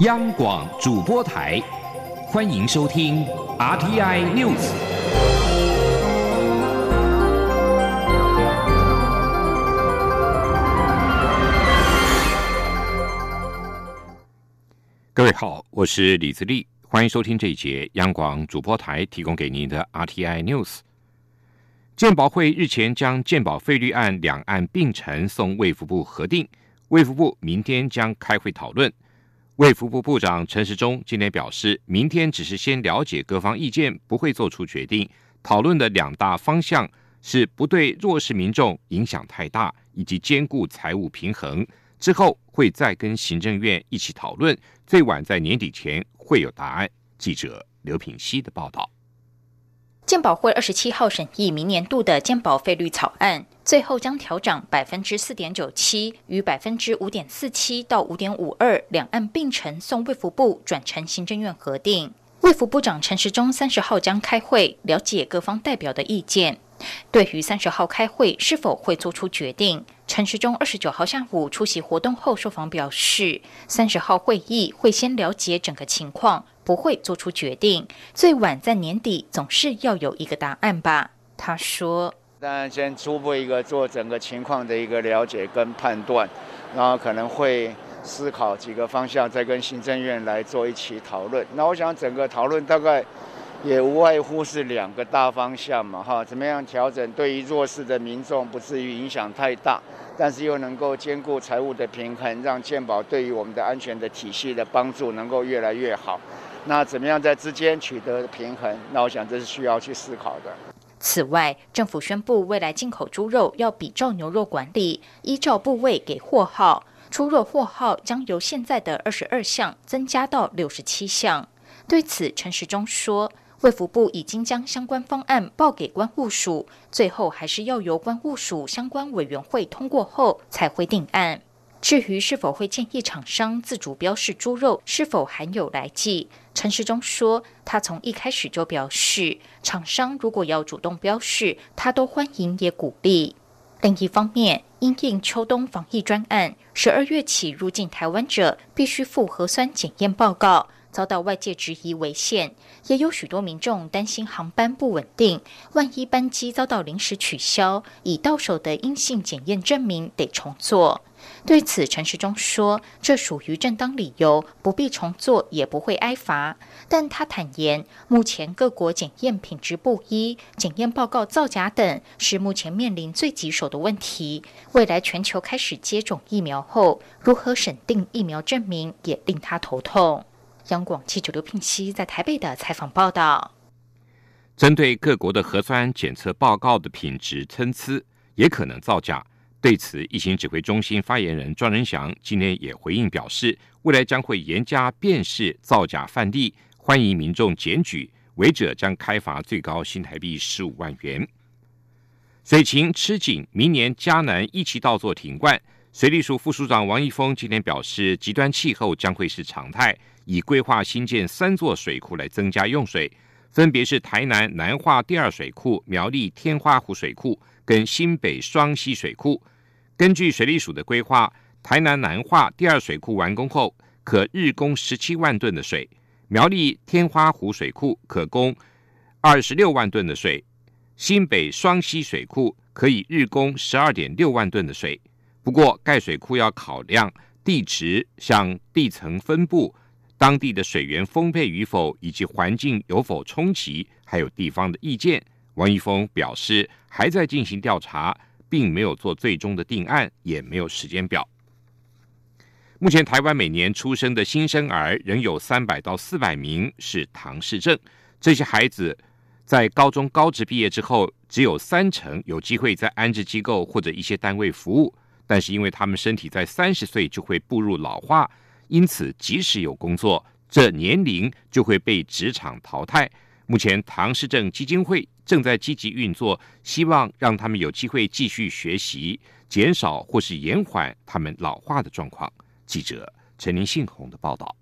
央广主播台，欢迎收听 RTI News。各位好，我是李自立，欢迎收听这一节央广主播台提供给您的 RTI News。鉴保会日前将鉴保费率案两案并陈送卫福部核定，卫福部明天将开会讨论。卫福部部长陈时中今天表示，明天只是先了解各方意见，不会做出决定。讨论的两大方向是不对弱势民众影响太大，以及兼顾财务平衡。之后会再跟行政院一起讨论，最晚在年底前会有答案。记者刘品希的报道。健保会二十七号审议明年度的健保费率草案，最后将调涨百分之四点九七与百分之五点四七到五点五二两岸并陈送卫福部转成行政院核定。卫福部长陈时中三十号将开会了解各方代表的意见。对于三十号开会是否会做出决定，陈时中二十九号下午出席活动后受访表示，三十号会议会先了解整个情况。不会做出决定，最晚在年底总是要有一个答案吧？他说：“当然，先初步一个做整个情况的一个了解跟判断，然后可能会思考几个方向，再跟行政院来做一起讨论。那我想整个讨论大概也无外乎是两个大方向嘛，哈，怎么样调整对于弱势的民众不至于影响太大，但是又能够兼顾财务的平衡，让健保对于我们的安全的体系的帮助能够越来越好。”那怎么样在之间取得平衡？那我想这是需要去思考的。此外，政府宣布未来进口猪肉要比照牛肉管理，依照部位给货号，猪肉货号将由现在的二十二项增加到六十七项。对此，陈时中说，卫福部已经将相关方案报给关务署，最后还是要由关务署相关委员会通过后才会定案。至于是否会建议厂商自主标示猪肉是否含有来剂，陈时中说，他从一开始就表示，厂商如果要主动标示，他都欢迎也鼓励。另一方面，因应秋冬防疫专案，十二月起入境台湾者必须附核酸检验报告。遭到外界质疑违宪，也有许多民众担心航班不稳定，万一班机遭到临时取消，已到手的阴性检验证明得重做。对此，陈时中说，这属于正当理由，不必重做，也不会挨罚。但他坦言，目前各国检验品质不一，检验报告造假等，是目前面临最棘手的问题。未来全球开始接种疫苗后，如何审定疫苗证明，也令他头痛。央广记者刘聘熙在台北的采访报道：针对各国的核酸检测报告的品质参差，也可能造假。对此，疫情指挥中心发言人庄仁祥今天也回应表示，未来将会严加辨识造假范例，欢迎民众检举，违者将开罚最高新台币十五万元。水情吃紧，明年嘉南一期稻作停灌。水利署副署长王一峰今天表示，极端气候将会是常态。以规划新建三座水库来增加用水，分别是台南南化第二水库、苗栗天花湖水库跟新北双溪水库。根据水利署的规划，台南南化第二水库完工后，可日供十七万吨的水；苗栗天花湖水库可供二十六万吨的水；新北双溪水库可以日供十二点六万吨的水。不过，盖水库要考量地质、向地层分布。当地的水源丰沛与否，以及环境有否冲击，还有地方的意见。王一峰表示，还在进行调查，并没有做最终的定案，也没有时间表。目前，台湾每年出生的新生儿仍有三百到四百名是唐氏症，这些孩子在高中高职毕业之后，只有三成有机会在安置机构或者一些单位服务，但是因为他们身体在三十岁就会步入老化。因此，即使有工作，这年龄就会被职场淘汰。目前，唐氏症基金会正在积极运作，希望让他们有机会继续学习，减少或是延缓他们老化的状况。记者陈林信宏的报道。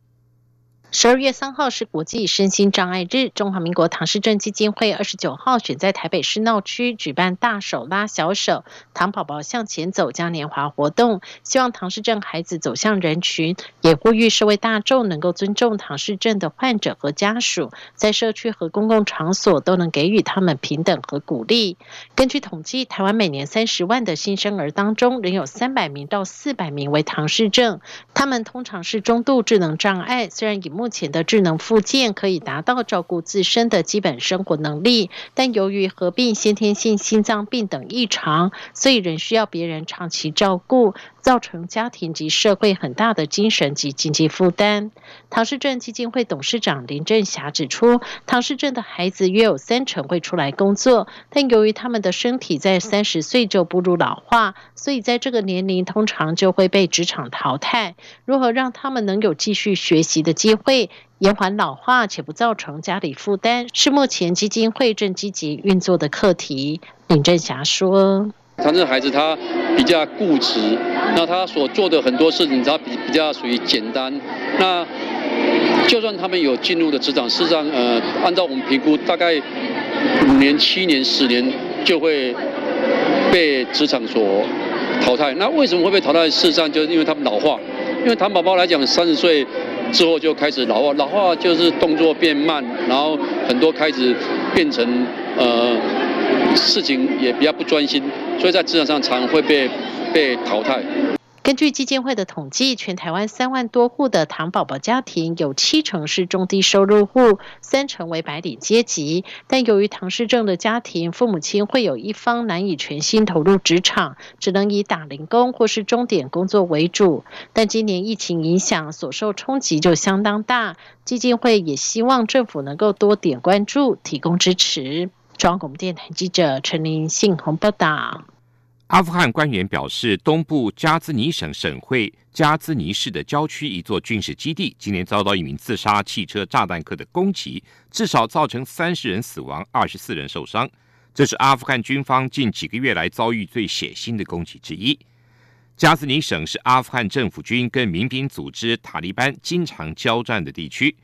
十二月三号是国际身心障碍日，中华民国唐氏症基金会二十九号选在台北市闹区举办“大手拉小手，唐宝宝向前走”嘉年华活动，希望唐氏症孩子走向人群，也呼吁社会大众能够尊重唐氏症的患者和家属，在社区和公共场所都能给予他们平等和鼓励。根据统计，台湾每年三十万的新生儿当中，仍有三百名到四百名为唐氏症，他们通常是中度智能障碍，虽然以目前的智能附件可以达到照顾自身的基本生活能力，但由于合并先天性心脏病等异常，所以仍需要别人长期照顾，造成家庭及社会很大的精神及经济负担。唐氏症基金会董事长林振霞指出，唐氏症的孩子约有三成会出来工作，但由于他们的身体在三十岁就步入老化，所以在这个年龄通常就会被职场淘汰。如何让他们能有继续学习的机会？延缓老化且不造成家里负担，是目前基金会正积极运作的课题。林振霞说：“唐氏孩子他比较固执，那他所做的很多事情，他比比较属于简单。那就算他们有进入的职场，事实上，呃，按照我们评估，大概五年、七年、十年就会被职场所淘汰。那为什么会被淘汰？事实上，就是因为他们老化。因为糖宝宝来讲，三十岁。”之后就开始老化，老化就是动作变慢，然后很多开始变成呃事情也比较不专心，所以在职场上常会被被淘汰。根据基金会的统计，全台湾三万多户的糖宝宝家庭，有七成是中低收入户，三成为白领阶级。但由于唐氏症的家庭，父母亲会有一方难以全心投入职场，只能以打零工或是钟点工作为主。但今年疫情影响，所受冲击就相当大。基金会也希望政府能够多点关注，提供支持。中央广电台记者陈林信鸿报道。阿富汗官员表示，东部加兹尼省省会加兹尼市的郊区一座军事基地，今年遭到一名自杀汽车炸弹客的攻击，至少造成三十人死亡，二十四人受伤。这是阿富汗军方近几个月来遭遇最血腥的攻击之一。加兹尼省是阿富汗政府军跟民兵组织塔利班经常交战的地区。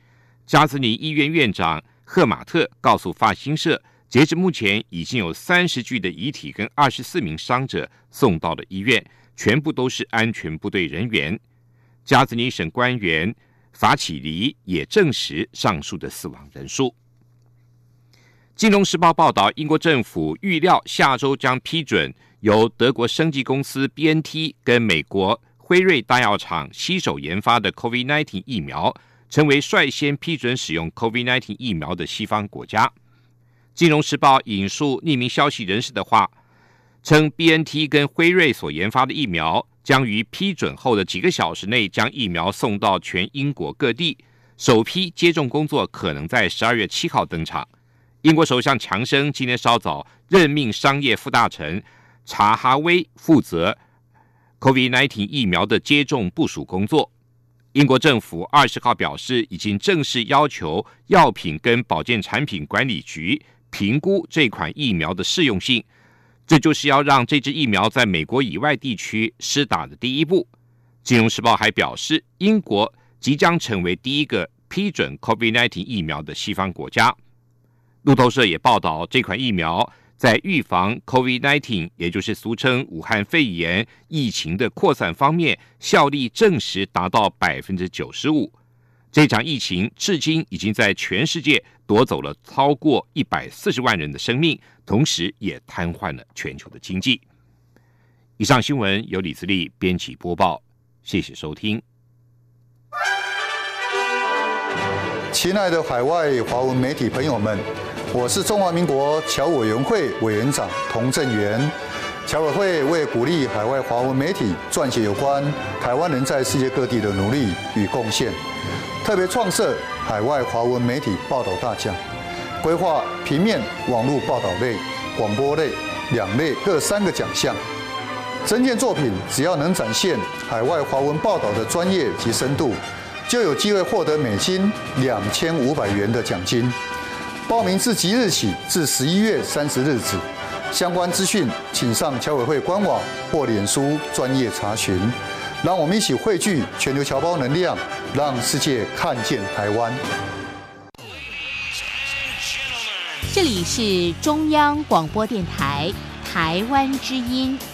加兹尼医院院长赫马特告诉法新社。截至目前，已经有三十具的遗体跟二十四名伤者送到了医院，全部都是安全部队人员。加兹尼省官员法启黎也证实上述的死亡人数。金融时报报道，英国政府预料下周将批准由德国生技公司 BNT 跟美国辉瑞大药厂携手研发的 COVID-19 疫苗，成为率先批准使用 COVID-19 疫苗的西方国家。金融时报引述匿名消息人士的话，称 B N T 跟辉瑞所研发的疫苗将于批准后的几个小时内将疫苗送到全英国各地，首批接种工作可能在十二月七号登场。英国首相强生今天稍早任命商业副大臣查哈威负责 COVID-19 疫苗的接种部署工作。英国政府二十号表示，已经正式要求药品跟保健产品管理局。评估这款疫苗的适用性，这就是要让这支疫苗在美国以外地区施打的第一步。金融时报还表示，英国即将成为第一个批准 COVID-19 疫苗的西方国家。路透社也报道，这款疫苗在预防 COVID-19，也就是俗称武汉肺炎疫情的扩散方面，效力证实达到百分之九十五。这场疫情至今已经在全世界夺走了超过一百四十万人的生命，同时也瘫痪了全球的经济。以上新闻由李自力编辑播报，谢谢收听。亲爱的海外华文媒体朋友们，我是中华民国侨委员会委员长童振源。侨委会为鼓励海外华文媒体撰写有关台湾人在世界各地的努力与贡献。特别创设海外华文媒体报道大奖，规划平面、网络报道类、广播类两类各三个奖项。整件作品只要能展现海外华文报道的专业及深度，就有机会获得美金两千五百元的奖金。报名自即日起至十一月三十日止。相关资讯请上侨委会官网或脸书专业查询。让我们一起汇聚全球侨胞能量，让世界看见台湾。这里是中央广播电台台湾之音。